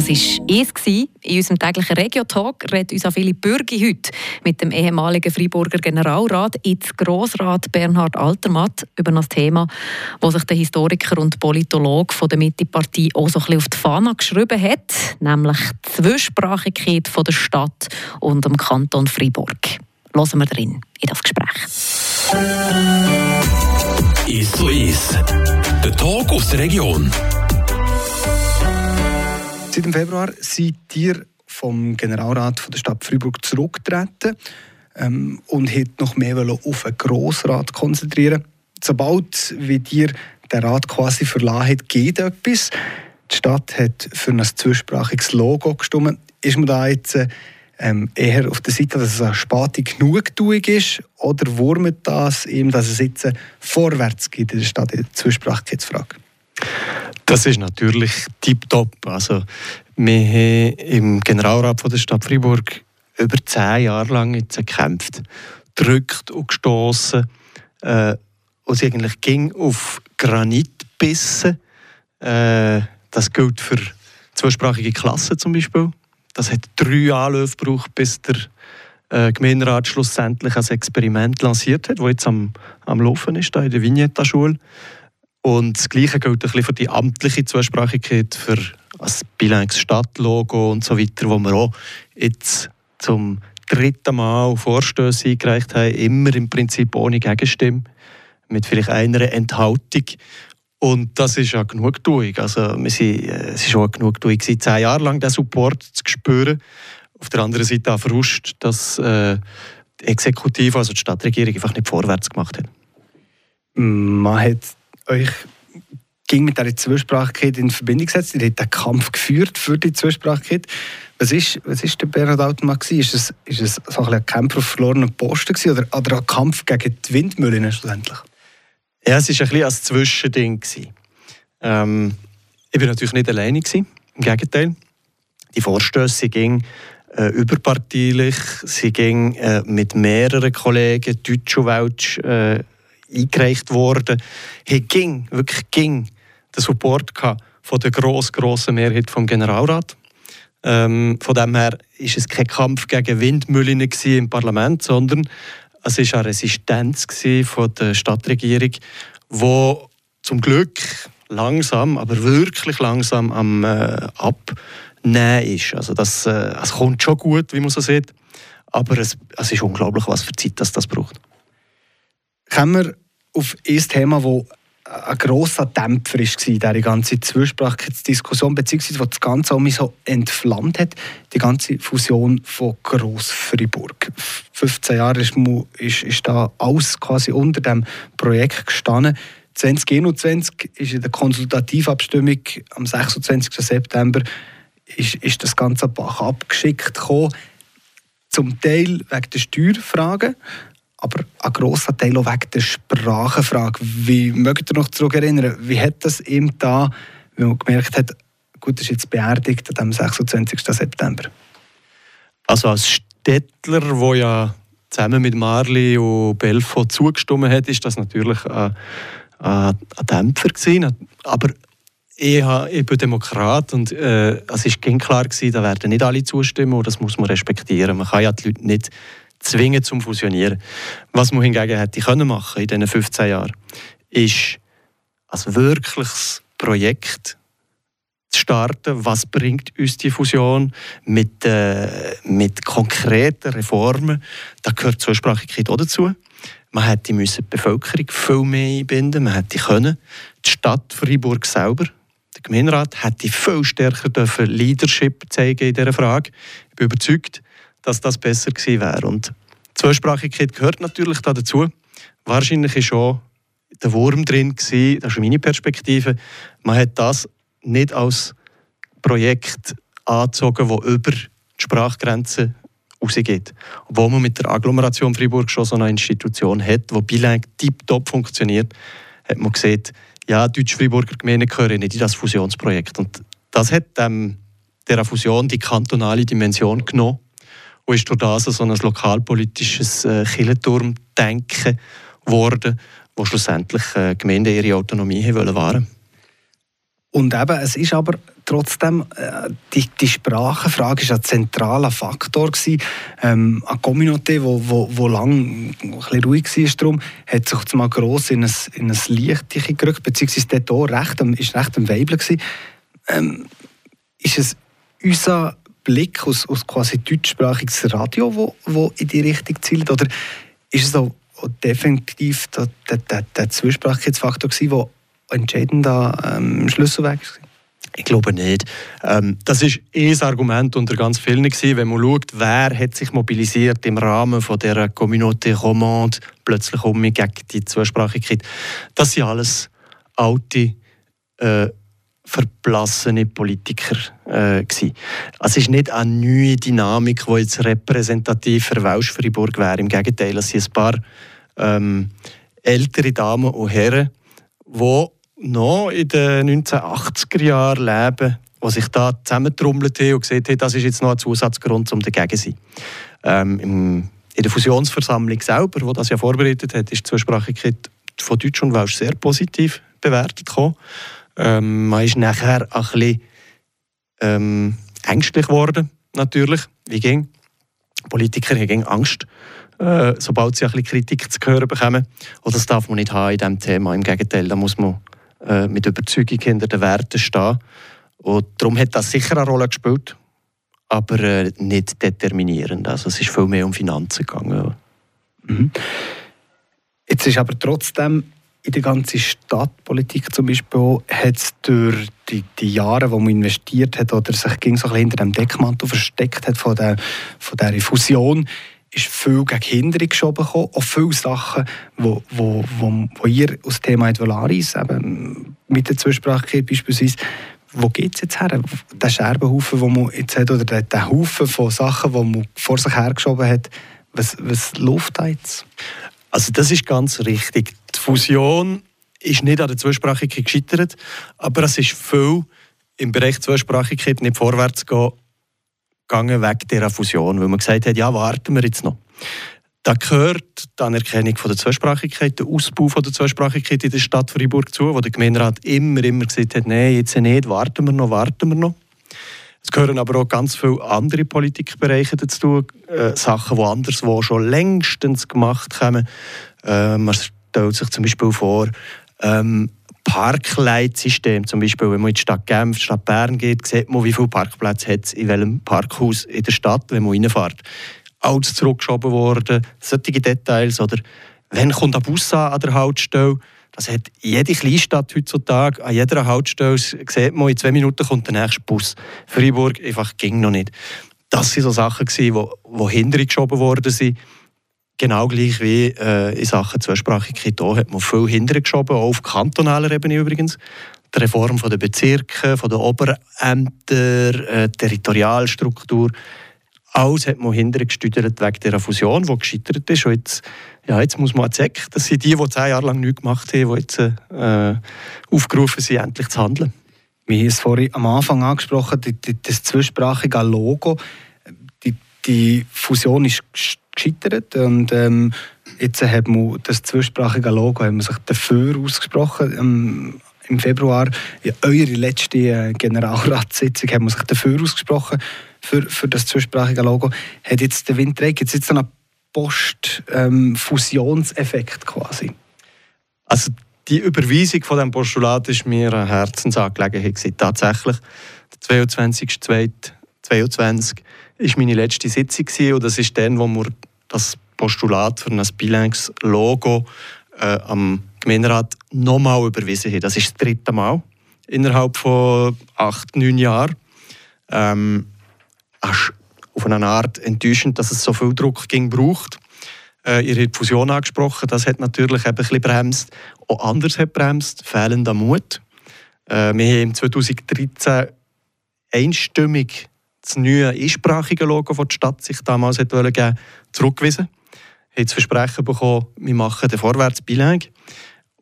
Das war es. In unserem täglichen Regio-Talk redet uns Philipp Bürgi heute mit dem ehemaligen Freiburger Generalrat, jetzt Grossrat Bernhard Altermatt, über das Thema, das sich der Historiker und Politologe von der Mittepartei auch so ein bisschen auf die Fahne geschrieben hat, nämlich die Zwischsprachigkeit von der Stadt und dem Kanton Freiburg. Hören wir drin in das Gespräch. Ist so ist. Der Talk aus der Region. Seit dem Februar seid ihr vom Generalrat der Stadt Freiburg zurückgetreten ähm, und hat noch mehr auf einen Grossrat konzentrieren. Sobald wie dir der Rat quasi verlassen hat, geht etwas. Die Stadt hat für ein zweisprachiges Logo gestimmt. Ist man da jetzt ähm, eher auf der Seite, dass es eine Spati Genugtuung ist, oder wurmt das ihm, dass es jetzt vorwärts geht in der Stadt Zweisprachigkeitsfrage? Das ist natürlich tiptop. Also, wir haben im Generalrat von der Stadt Freiburg über zehn Jahre lang jetzt gekämpft, gedrückt und gestoßen. Äh, und eigentlich ging auf Granit bissen. Äh, das gilt für zweisprachige Klassen zum Beispiel. Das hat drei Anläufe gebraucht, bis der äh, Gemeinderat schlussendlich ein Experiment lanciert hat, das jetzt am, am Laufen ist, da in der Vignetta-Schule. Und das Gleiche gilt ein bisschen für die amtliche Zweisprachigkeit, für das bilingues Stadtlogo und so weiter, wo wir auch jetzt zum dritten Mal Vorstöße eingereicht haben, immer im Prinzip ohne Gegenstimme, mit vielleicht einer Enthaltung. Und das ist ja Genugtuung. Also wir sind, äh, es ist auch Genugtuung, zehn Jahre lang den Support zu spüren. Auf der anderen Seite auch Frust, dass äh, die Exekutive, also die Stadtregierung, einfach nicht vorwärts gemacht hat. Man hat euch ging mit dieser Zweisprachigkeit in Verbindung gesetzt. Ihr habt einen Kampf geführt für die Zweisprachigkeit. Was ist, was ist der Bernhard Altmann? Ist es, ist es so ein, ein Kampf auf verlorenen Posten gewesen, oder, oder ein Kampf gegen die Windmühlen schlussendlich? Ja, es war ein bisschen ein Zwischending. Ähm, ich war natürlich nicht alleine. Gewesen. Im Gegenteil. Die Vorstöße gingen äh, überparteilich. Sie ging äh, mit mehreren Kollegen, Deutsch und Welsch, äh, eingereicht worden. Hier ging, wirklich ging, der Support von der grossen, grossen Mehrheit vom Generalrat. Ähm, von dem her ist es kein Kampf gegen Windmühlen im Parlament, sondern es war eine Resistenz von der Stadtregierung, wo zum Glück langsam, aber wirklich langsam am äh, Abnehmen ist. Also das, äh, es kommt schon gut, wie man so sieht, aber es, es ist unglaublich, was für Zeit das, das braucht. Kommen wir auf ein Thema, das ein grosser Dämpfer war, diese ganze Zweisprachigkeitsdiskussion, beziehungsweise was das Ganze auch so entflammt hat, die ganze Fusion von Gross-Fribourg. 15 Jahre ist, ist, ist da alles quasi unter dem Projekt gestanden. 2021 ist in der Konsultativabstimmung am 26. September ist, ist das ganze Bach abgeschickt gekommen. Zum Teil wegen der Steuerfragen, aber ein grosser Teil auch wegen der Sprachenfrage. Wie mögt ihr noch zurückerinnern, wie hat das ihm da, wenn man gemerkt hat, gut, das ist jetzt beerdigt am 26. September? Also als Städtler, der ja zusammen mit Marli und Belfo zugestimmt hat, ist das natürlich ein, ein, ein Dämpfer gewesen. Aber ich, ich bin Demokrat und äh, es war klar, gewesen, da werden nicht alle zustimmen und das muss man respektieren. Man kann ja die Leute nicht zwingen zum Fusionieren. Was man hingegen hätte können machen in diesen 15 Jahren, ist ein wirkliches Projekt zu starten. Was bringt uns die Fusion mit, äh, mit konkreten Reformen? Da gehört Zweisprachigkeit auch dazu. Man hätte die Bevölkerung viel mehr einbinden Man hätte können. Die Stadt Freiburg selber, der Gemeinderat, hätte viel stärker Leadership zeigen in dieser Frage. Ich bin überzeugt, dass das besser gewesen wäre. Und Zweisprachigkeit gehört natürlich dazu. Wahrscheinlich war schon der Wurm drin, gewesen, das ist meine Perspektive. Man hat das nicht als Projekt angezogen, das über die Sprachgrenze rausgeht. Obwohl man mit der Agglomeration Freiburg schon so eine Institution hat, die bilang tiptop funktioniert, hat man gesehen, ja, Deutsch-Freiburger Gemeinden gehören nicht in das Fusionsprojekt. Und das hat ähm, der Fusion die kantonale Dimension genommen und ist durch das so ein lokalpolitisches äh, Kirchenturm-Denken geworden, wo schlussendlich äh, Gemeinden ihre Autonomie haben wollen wahren Und eben, es ist aber trotzdem, äh, die, die Sprachenfrage war ein zentraler Faktor. Gewesen. Ähm, eine Community, wo, wo, wo lang ein ruhig war, darum, hat sich jetzt mal gross in ein, in ein Licht gerückt, beziehungsweise dort auch recht, ist recht am Weibel gewesen. Ähm, ist es unser Blick aus, aus quasi deutschsprachiges Radio, wo, wo in die Richtung zielt, oder ist es auch, definitiv der, der, der, der Zwiesprachigkeitsfaktor gewesen, der entscheidender ähm, Schlüsselweg war? Ich glaube nicht. Ähm, das ist eh ein Argument unter ganz vielen gewesen, wenn man schaut, wer hat sich mobilisiert im Rahmen von der Communauté romande plötzlich um gegen die Zweisprachigkeit. Das sind alles alte, äh, verblassene Politiker äh. Also es ist nicht eine neue Dynamik, die jetzt repräsentativ für Welsch-Fribourg wäre. Im Gegenteil, es sind ein paar ähm, ältere Damen und Herren, die noch in den 1980er Jahren leben, die sich da zusammentrommelt haben und gesehen haben, das ist jetzt noch ein Zusatzgrund, um dagegen zu sein. Ähm, in der Fusionsversammlung selber, die das ja vorbereitet hat, ist die Zweisprachigkeit von Deutsch und Welsch sehr positiv bewertet gekommen. Ähm, man ist nachher ein bisschen ähm, ängstlich geworden, natürlich. Wie ging? Politiker haben Angst, äh, sobald sie ein bisschen Kritik zu hören bekommen. Und das darf man nicht haben in diesem Thema. Im Gegenteil, da muss man äh, mit Überzeugung hinter den Werten stehen. Und darum hat das sicher eine Rolle gespielt, aber äh, nicht determinierend. Also es ist viel mehr um Finanzen gegangen. Mhm. Jetzt ist aber trotzdem in der ganzen Stadtpolitik zum Beispiel hat es durch die, die, Jahre, wo man investiert hat oder sich ging so hinter dem Deckmantel versteckt hat von der, von der Fusion, ist viel gegen Hinderung geschoben gekommen. Auch viele Sachen, wo, wo, wo, wo ihr aus dem Thema Advolaris, eben mit der Zwischensprache beispielsweise, wo geht es jetzt her? Der Scherbenhaufen, den man jetzt hat, oder der, der Haufen von Sachen, die man vor sich hergeschoben hat, was, was läuft da jetzt? Also das ist ganz richtig. Die Fusion ist nicht an der Zweisprachigkeit gescheitert, aber es ist viel im Bereich Zweisprachigkeit nicht vorwärts gegangen wegen dieser Fusion, weil man gesagt hat, ja, warten wir jetzt noch. Da gehört die Anerkennung von der Zweisprachigkeit, der Ausbau von der Zweisprachigkeit in der Stadt Freiburg zu, wo der Gemeinderat immer, immer gesagt hat, nein, jetzt nicht, warten wir noch, warten wir noch. Es gehören aber auch ganz viele andere Politikbereiche dazu, äh, Sachen, die anderswo schon längstens gemacht haben. Äh, stellt sich zum Beispiel vor, ähm, Parkleitsystem, zum Beispiel, wenn man in die Stadt Genf, die Stadt Bern geht, sieht man, wie viele Parkplätze hat es in welchem Parkhaus in der Stadt, wenn man reinfährt. Alles zurückgeschoben worden, solche Details, oder wenn kommt ein Bus an, der Haltestelle, das hat jede Kleinstadt heutzutage, an jeder Haltestelle sieht man, in zwei Minuten kommt der nächste Bus. Freiburg einfach ging noch nicht. Das waren so Sachen, die, die hintergeschoben worden sind. Genau gleich wie äh, in Sachen Zweisprachigkeit. Hier hat man viel hintergeschoben, auch auf kantonaler Ebene übrigens. Die Reform der Bezirke, der Oberämter, äh, Territorialstruktur. Alles hat man hintergestüdert wegen dieser Fusion, die gescheitert ist. Und jetzt ja, jetzt muss man zeigen, dass sie die, die zehn Jahre lang nichts gemacht haben, die jetzt äh, aufgerufen sind, endlich zu handeln. Wir haben es vorhin am Anfang angesprochen, das zwischsprachige Logo. Die, Fusion ist gescheitert und ähm, jetzt hat man das zwischsprachige Logo haben wir sich dafür ausgesprochen. Ähm, Im Februar, in eurer letzten äh, Generalratssitzung, haben wir sich dafür ausgesprochen, für, für das zwischsprachige Logo. Hat jetzt der Wind trägt jetzt, jetzt noch Post-Fusionseffekt ähm, quasi? Also die Überweisung von dem Postulat ist mir eine Herzensangelegenheit Tatsächlich, der 22.02.2022 war meine letzte Sitzung und das ist dann, wo wir das Postulat für ein bilingues Logo äh, am Gemeinderat nochmal überwiesen haben. Das ist das dritte Mal innerhalb von acht, neun Jahren. Ähm, auf eine Art enttäuschend, dass es so viel Druck ging braucht. Äh, ihr habt Fusion angesprochen, das hat natürlich ein bisschen bremst. Auch anders hat bremst, fehlender Mut. Äh, wir haben 2013 einstimmig das neue einsprachige Logo, das die Stadt sich damals hat geben, zurückgewiesen. Wir haben das Versprechen bekommen, wir machen den vorwärts bilingue.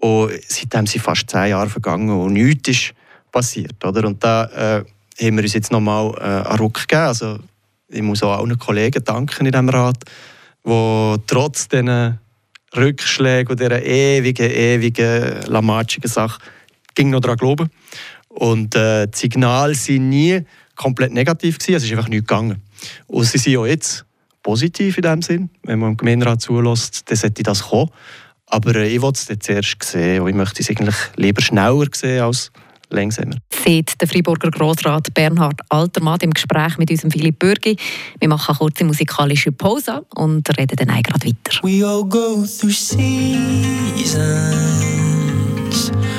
Und seitdem sind fast zehn Jahre vergangen und nichts ist passiert. Oder? Und da äh, haben wir uns jetzt nochmal äh, einen Ruck gegeben. Also, ich muss auch allen Kollegen danken in diesem Rat, die trotz diesen Rückschlägen und dieser ewigen, ewigen, lamatschigen Sache ging noch daran glauben. Und äh, die Signale waren nie komplett negativ gewesen, es ist einfach nichts gegangen. Und sie sind auch jetzt positiv in dem Sinn, wenn man dem Gemeinderat zulässt, dann sollte das kommen. Aber äh, ich wollte es zuerst sehen und ich möchte es eigentlich lieber schneller sehen als langsamer. Sieht der Freiburger Grossrat Bernhard Altermatt im Gespräch mit unserem Philipp Bürgi. Wir machen eine kurze musikalische Pause und reden dann auch gerade weiter. We all go through seasons.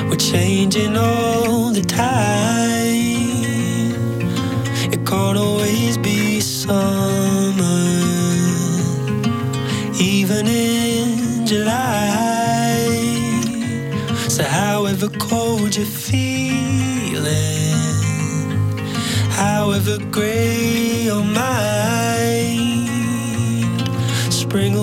We're changing all the time. Can't always be summer, even in July. So, however cold you're feeling, however gray your mind, spring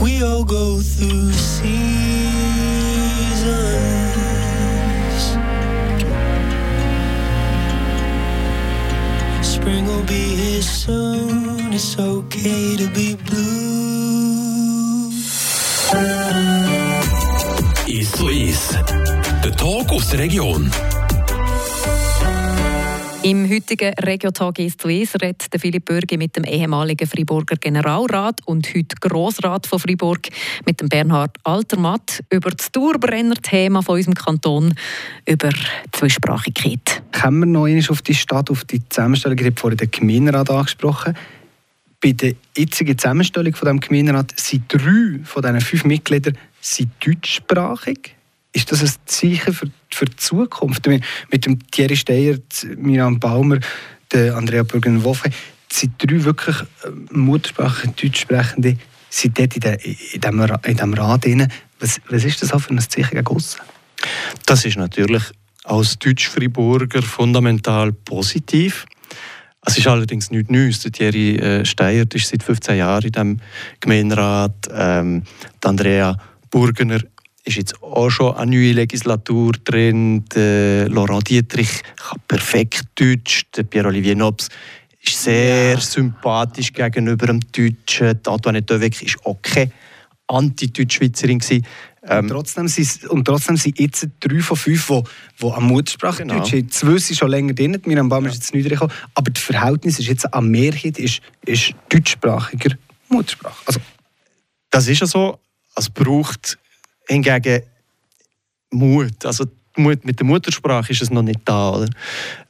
We all go through seasons. Spring will be here soon. It's okay to be blue. Ist so ist. Der Talk aus der Region. Im heutigen Regiotag ist zu ist redet Philipp Bürgi mit dem ehemaligen Freiburger Generalrat und heute Grossrat von Freiburg mit dem Bernhard Altermatt über das Dauerbrenner-Thema von unserem Kanton, über die Zweisprachigkeit. Kommen wir noch einmal auf die Stadt, auf die Zusammenstellung. Ich habe vorhin den Gemeinderat angesprochen. Bei der jetzigen Zusammenstellung von dem Gemeinderat sind drei von diesen fünf Mitgliedern deutschsprachig. Ist das ein Zeichen für, für die Zukunft? Mit, dem Thierry Steyer, Miriam Baumer, der Andrea Bürgen-Woffe sind drei wirklich äh, Muttersprache Deutschsprechende sind dort in, der, in, dem, in dem Rat drin. Was, was ist das auch für ein Zeichen gegen aussen? Das ist natürlich als Deutsch-Friburger fundamental positiv. Es ist allerdings nichts Neues. Thierry äh, Steyer ist seit 15 Jahren in diesem Gemeinderat. Ähm, die Andrea Burgener ist jetzt auch schon eine neue Legislatur drin. Der Laurent Dietrich kann perfekt Deutsch. Der Pierre-Olivier Nobs ist sehr sympathisch gegenüber dem Deutschen. Die Antoinette Döweg ist auch keine Anti-Deutschschweizerin. Ähm, und, trotzdem sind, und trotzdem sind jetzt drei von fünf, die, die an Muttersprache genau. Deutsch sind. Zwei sind schon länger drin, Miriam Baum ja. ist jetzt nicht gekommen. Aber das Verhältnis ist jetzt an Mehrheit ist, ist deutschsprachiger Muttersprache. Also, das ist ja so. Es braucht hingegen Mut. Also Mut, mit der Muttersprache ist es noch nicht da. Oder?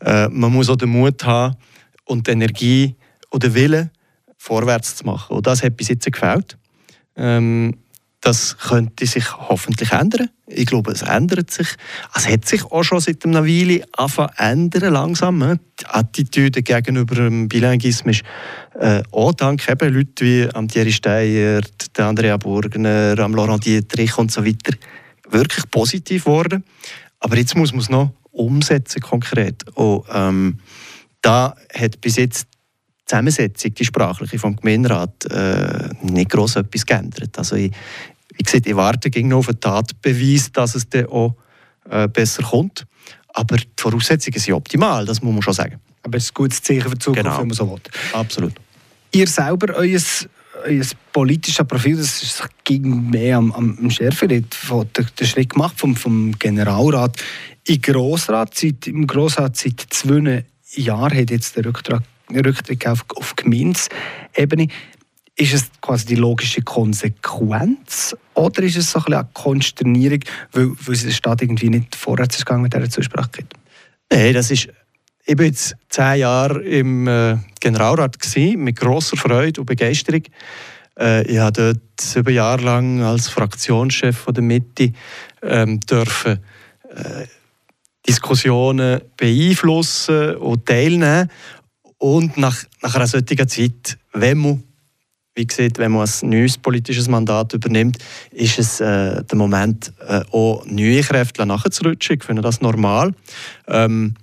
Äh, man muss auch den Mut haben und die Energie oder Wille, vorwärts zu machen. Und das hat bis jetzt gefällt. Ähm, das könnte sich hoffentlich ändern. Ich glaube, es ändert sich. Es hat sich auch schon seit einer Weile angefangen ändern, langsam. Ne? Die Attitüde gegenüber dem Bilinguismus ist äh, auch dank eben Leuten wie am Thierry Steyer, Andrea Burgner, am Laurent Dietrich und so weiter wirklich positiv geworden. Aber jetzt muss man es noch umsetzen, konkret. Und, ähm, da hat bis jetzt die Zusammensetzung, die sprachliche vom Gemeinderat, äh, nicht gross etwas geändert. Also ich, wie gesagt, ich warte gegen auf einen Tatbeweis, dass es dann auch äh, besser kommt. Aber die Voraussetzungen sind optimal, das muss man schon sagen. Aber es ist ein gutes Zeichen für die Zukunft, genau. wenn man so will. Absolut. Ihr selber, euer euer politisches Profil, das ging mehr am, am Schärfer, den, den Schritt gemacht vom, vom Generalrat in Grossrat. Seit, Im Grossrat seit zwei Jahren hat jetzt der Rücktritt, Rücktritt auf, auf Gemeindesebene. Ist es quasi die logische Konsequenz oder ist es so ein eine Konsternierung, weil, weil der Stadt irgendwie nicht vorwärts ist gegangen mit dieser Zusprache? Nein, das ist ich war jetzt zehn Jahre im äh, Generalrat, gewesen, mit großer Freude und Begeisterung. Äh, ich durfte dort sieben Jahre lang als Fraktionschef der Mitte ähm, dürfen, äh, Diskussionen beeinflussen und teilnehmen. Und nach, nach einer solchen Zeit, wenn man, wie gesagt, wenn man ein neues politisches Mandat übernimmt, ist es äh, der Moment, äh, auch neue Kräfte nachzurutschen. Ich finde das normal. Ähm,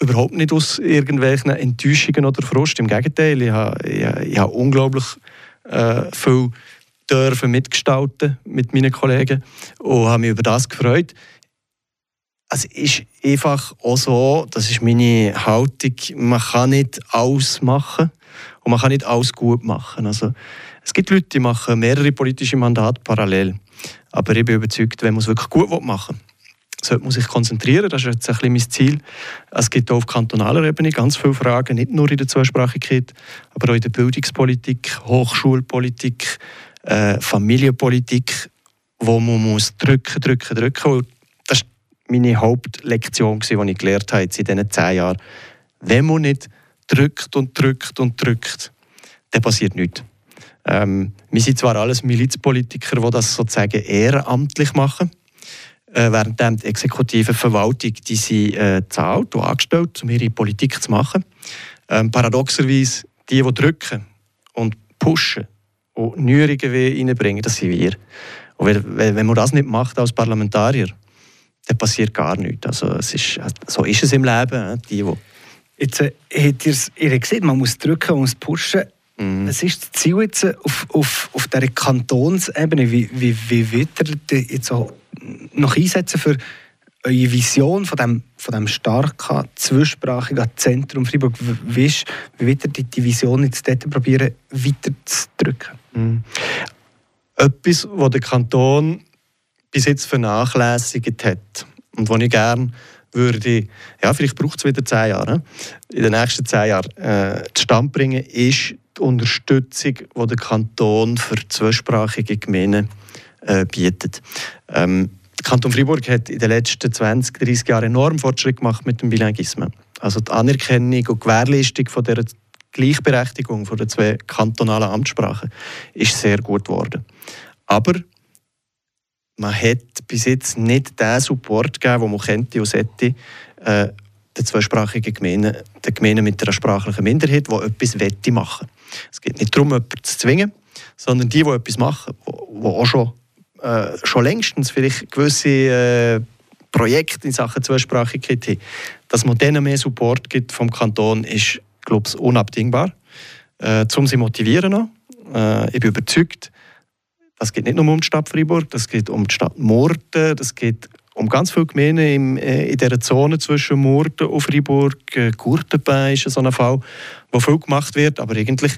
überhaupt nicht aus irgendwelchen Enttäuschungen oder Frust. Im Gegenteil, ich habe, ich, ich habe unglaublich äh, viel dürfen mitgestalten mit meinen Kollegen und habe mich über das gefreut. Es ist einfach auch so, das ist meine Haltung, man kann nicht alles machen und man kann nicht alles gut machen. Also, es gibt Leute, die machen mehrere politische Mandate parallel. Aber ich bin überzeugt, wenn man es wirklich gut machen will, sollte man sich konzentrieren. Das ist jetzt ein bisschen mein Ziel. Es gibt auch auf kantonaler Ebene ganz viele Fragen, nicht nur in der Zweisprachigkeit, aber auch in der Bildungspolitik, Hochschulpolitik, äh, Familienpolitik, wo man muss drücken, drücken, drücken. Und das war meine Hauptlektion, die ich gelernt habe in diesen zehn Jahren. Wenn man nicht drückt und drückt und drückt, dann passiert nichts. Ähm, wir sind zwar alles Milizpolitiker, die das sozusagen ehrenamtlich machen, äh, während die exekutive Verwaltung die sie äh, zahlt und angestellt, um ihre Politik zu machen. Ähm, paradoxerweise, die, die drücken und pushen und Neuerungen reinbringen, das sind wir. Und wenn, wenn man das nicht macht als Parlamentarier, dann passiert gar nichts. Also es ist, so ist es im Leben. Äh, die, die Jetzt äh, habt ihr gesehen, man muss drücken, man muss pushen. Mhm. Was ist das Ziel jetzt auf, auf, auf dieser Kantonsebene? Wie, wie, wie wird ihr jetzt auch noch einsetzen für eure Vision von dem, von dem starken, zweisprachigen Zentrum Freiburg? Wie, ist, wie wird ihr die Vision jetzt dort probieren, weiterzudrücken? Mhm. Etwas, was der Kanton bis jetzt vernachlässigt hat und was ich gerne würde, ja, vielleicht braucht es wieder zehn Jahre, in den nächsten zehn Jahren äh, zustande bringen, ist die Unterstützung, die der Kanton für zweisprachige Gemeinden äh, bietet. Ähm, der Kanton Freiburg hat in den letzten 20, 30 Jahren enorm Fortschritt gemacht mit dem Bilinguismus. Also die Anerkennung und Gewährleistung von der Gleichberechtigung von den zwei kantonalen Amtssprachen ist sehr gut geworden. Aber man hat bis jetzt nicht den Support gegeben, den man könnte und sollte, äh, den zweisprachigen Gemeinden, den Gemeinden mit einer sprachlichen Minderheit, die etwas wette machen. Es geht nicht darum, jemanden zu zwingen, sondern die, die etwas machen, die auch schon äh, schon längstens vielleicht gewisse äh, Projekte in Sachen Zweisprachigkeit haben, dass man denen mehr Support gibt vom Kanton, ist, glaube ich, unabdingbar. Äh, um sie motivieren noch. Äh, ich bin überzeugt, das geht nicht nur um die Stadt Freiburg, das geht um die Stadt Murten, das geht um ganz viele Gemeinden im, äh, in dieser Zone zwischen Murten und Freiburg. Äh, Gurtenbein ist so ein Fall, wo viel gemacht wird, aber eigentlich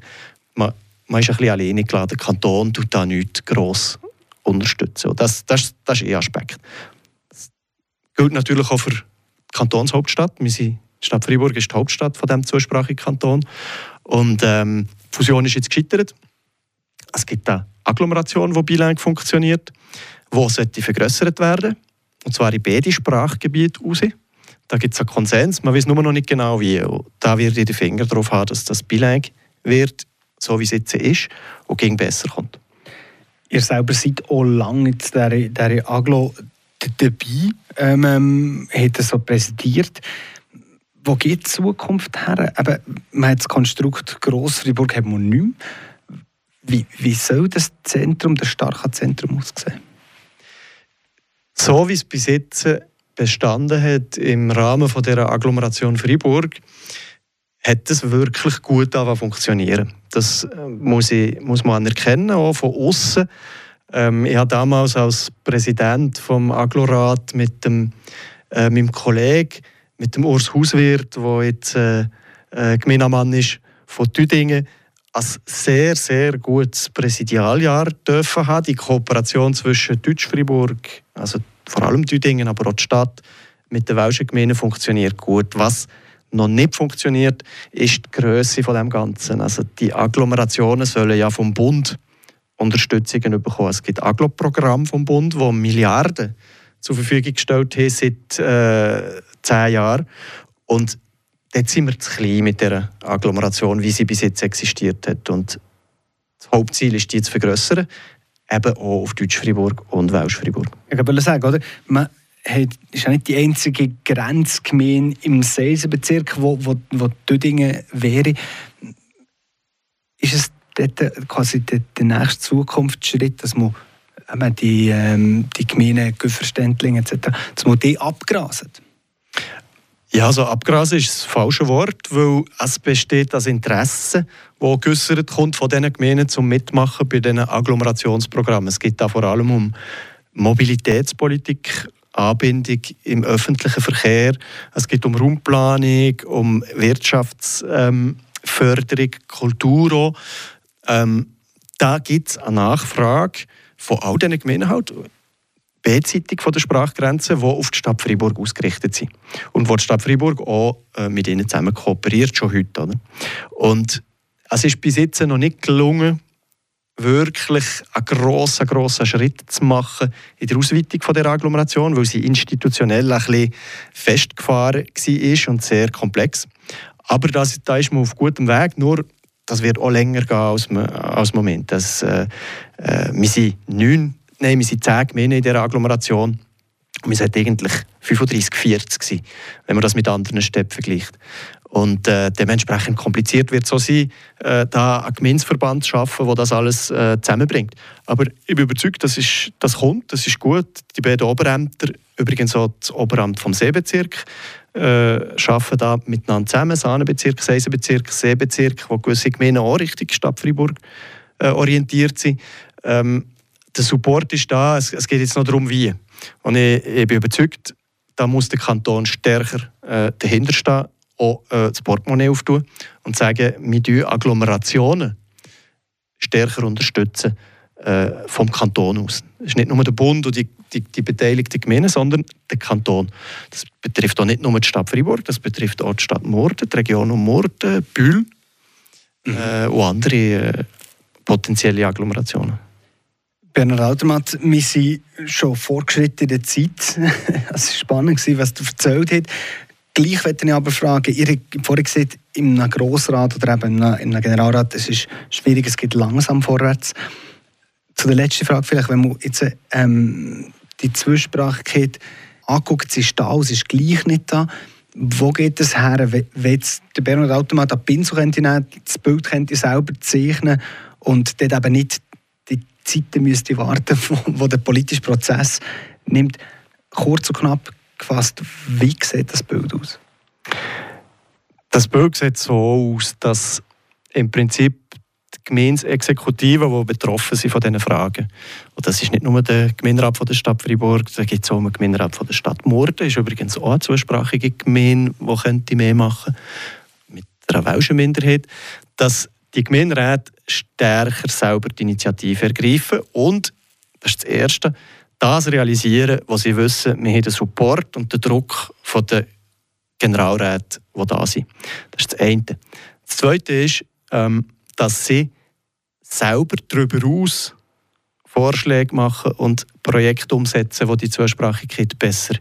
man, man ist ein bisschen alleine geladen. Der Kanton tut da nichts gross unterstützen. Das, das, das ist ein Aspekt. Das gilt natürlich auch für die Kantonshauptstadt. Wir die Stadt Freiburg ist die Hauptstadt von diesem zweisprachigen Kanton. Und ähm, die Fusion ist jetzt gescheitert. Es gibt eine Agglomeration, die bilang funktioniert, die sollte vergrößert werden und zwar in beide Sprachgebiete raus. Da gibt es einen Konsens, man weiß nur noch nicht genau wie. da wird ich den Finger darauf haben, dass das bilang wird, so wie es jetzt ist, und gegen besser kommt. Ihr selber seid auch lange in dieser, dieser Aglo dabei, ähm, ähm, hat so präsentiert. Wo geht die Zukunft her? Eben, man hat das Konstrukt Grossfreiburg hat man nicht mehr. Wie, wie soll das Zentrum, das starke Zentrum aussehen? So wie es bis jetzt bestanden hat im Rahmen von der Agglomeration Freiburg, hat es wirklich gut funktionieren. Das äh, muss, ich, muss man anerkennen, auch von außen. Ähm, ich habe damals als Präsident vom Agglorat mit dem, äh, meinem Kollegen, mit dem Urs Hauswirt, der jetzt äh, äh, Gemeindemann ist von Tüdingen, ein sehr, sehr gutes Präsidialjahr dürfen haben. Die Kooperation zwischen Deutsch-Fribourg, also vor allem Tüdingen, aber auch die Stadt, mit den Welschen Gemeinden funktioniert gut. Was noch nicht funktioniert, ist die Größe von dem Ganzen. Also die Agglomerationen sollen ja vom Bund Unterstützungen bekommen. Es gibt Aglo-Programme vom Bund, wo Milliarden zur Verfügung gestellt haben seit äh, zehn Jahren. Und dort sind wir zu klein mit der Agglomeration, wie sie bis jetzt existiert hat. Und das Hauptziel ist, die zu vergrößern, eben auch auf Deutsch-Fribourg und Welsch-Fribourg. Ich wollte sagen, oder? Man hat, ist ja nicht die einzige Grenzgemeinde im Seisenbezirk, wo, wo, wo Dödingen wäre. Ist es dort quasi der, der nächste Zukunftsschritt, dass man die, ähm, die Gemeinden, Güfferständlinge etc., dass man die abgrasen? Ja, also abgrasen ist das falsche Wort, weil es besteht das Interesse, das geäußert kommt von diesen Gemeinden zum Mitmachen bei diesen Agglomerationsprogrammen. Es geht da vor allem um Mobilitätspolitik, Anbindung im öffentlichen Verkehr, es geht um Raumplanung, um Wirtschaftsförderung, ähm, Kultur auch. Ähm, da gibt es eine Nachfrage von all diesen Gemeinden halt, beidseitig von der Sprachgrenze, die auf die Stadt Freiburg ausgerichtet sind. Und wo die Stadt Freiburg auch äh, mit ihnen zusammen kooperiert, schon heute. Oder? Und es ist bis jetzt noch nicht gelungen, wirklich einen grossen, grossen Schritt zu machen in der Ausweitung von der Agglomeration, weil sie institutionell ein bisschen festgefahren war und sehr komplex. Aber das, da ist man auf gutem Weg, nur das wird auch länger gehen als, als Moment. Das, äh, äh, wir sind neun, nein, wir sind zehn Gemeinden in dieser Agglomeration. Und wir sind eigentlich 35, 40 gewesen, wenn man das mit anderen Städten vergleicht. Und äh, dementsprechend kompliziert wird es so sein, äh, da einen Gemeinsverband zu schaffen, der das alles äh, zusammenbringt. Aber ich bin überzeugt, das, ist, das kommt, das ist gut. Die beiden Oberämter, übrigens auch das Oberamt vom Seebezirk, äh, arbeiten da miteinander zusammen. Sahnenbezirk, Seisenbezirk, Seebezirk, wo gewisse Gemeinden auch Richtung Stadt Freiburg äh, orientiert sind. Ähm, der Support ist da, es, es, geht jetzt noch darum, wie. Und ich, ich bin überzeugt, da muss der Kanton stärker äh, dahinter stehen auch äh, das Portemonnaie auftun und sagen, wir unterstützen Agglomerationen stärker unterstützen äh, vom Kanton aus. Es ist nicht nur der Bund und die, die, die beteiligten Gemeinden, sondern der Kanton. Das betrifft auch nicht nur die Stadt Freiburg, das betrifft auch die Stadt Murten, die Region um Murten, Bühl mhm. äh, und andere äh, potenzielle Agglomerationen. Bernhard Altermatt, wir sind schon fortgeschritten in der Zeit. es war spannend, was du erzählt hast. Gleich möchte ich aber fragen, ihr habt vorhin gesagt, einem Grossrat oder eben in einem Generalrat, es ist schwierig, es geht langsam vorwärts. Zu der letzten Frage vielleicht, wenn man jetzt ähm, die Zwischensprachigkeit anguckt, sie ist da, es ist gleich nicht da. Wo geht es her, wenn der Bernhard Automat einen Pinsel könnte nehmen, das Bild könnte selber zeichnen und dort eben nicht Zeiten müsste warten, wo, wo der politische Prozess nimmt. Kurz und knapp, gefasst, wie sieht das Bild aus? Das Bild sieht so aus, dass im Prinzip die Gemeinsexekutiven, die betroffen sind von diesen Fragen. Und das ist nicht nur der Gemeinderat von der Stadt Freiburg, da gibt es auch einen Gemeinderat von der Stadt Murten, ist übrigens auch eine zweisprachige Gemeinde, die könnte mehr machen mit einer welschen Minderheit, dass die Gemeinderäte stärker selber die Initiative ergreifen und Das ist das Erste. Das realisieren, was sie wissen, wir haben den Support und den Druck von den Generalräten, die da sind. Das ist das eine. Das Zweite ist, ähm, dass sie selber darüber aus Vorschläge machen und Projekte umsetzen, die die Zweisprachigkeit besser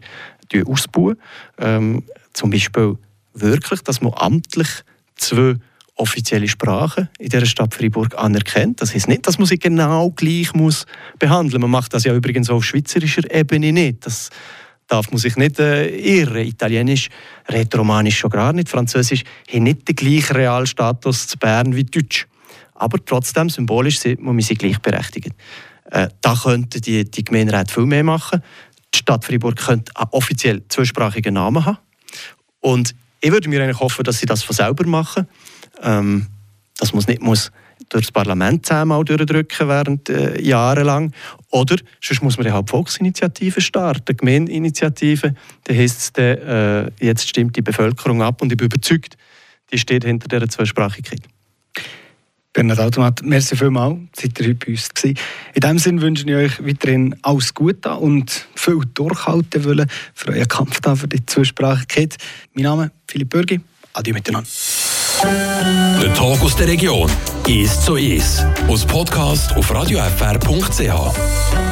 ausbauen. Ähm, zum Beispiel wirklich, dass man amtlich zwei offizielle Sprachen in der Stadt Freiburg anerkennt. Das heißt nicht, dass man sie genau gleich muss behandeln. Man macht das ja übrigens auf schweizerischer Ebene nicht. Das darf man sich nicht äh, irren. Italienisch, Rätoromanisch schon gar nicht, Französisch haben nicht den gleichen Realstatus zu Bern wie Deutsch. Aber trotzdem, symbolisch sieht man, sind gleichberechtigt. Äh, da könnten die, die Gemeinderäte viel mehr machen. Die Stadt Freiburg könnte einen offiziell zweisprachigen Namen haben. Und ich würde mir eigentlich hoffen, dass sie das von selber machen. Ähm, dass man es nicht muss durch das Parlament zehnmal durchdrücken während äh, jahrelang. Oder sonst muss man ja halt Volksinitiativen starten, Gemeindeinitiativen. Dann heisst es, dann, äh, jetzt stimmt die Bevölkerung ab und ich bin überzeugt, die steht hinter dieser Zweisprachigkeit. Bernhard Automat, merci vielmals, seid ihr heute bei uns gewesen. In diesem Sinne wünsche ich euch weiterhin alles Gute und viel Durchhalten wollen für euren Kampf da für die Zweisprachigkeit. Mein Name ist Philipp Bürgi. Adieu miteinander. Der Tag aus der Region ist so ist. Aus Podcast auf radiofr.ch.